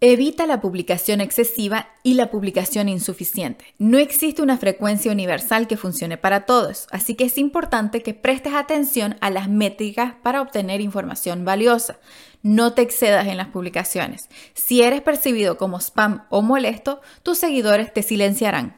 Evita la publicación excesiva y la publicación insuficiente. No existe una frecuencia universal que funcione para todos, así que es importante que prestes atención a las métricas para obtener información valiosa. No te excedas en las publicaciones. Si eres percibido como spam o molesto, tus seguidores te silenciarán.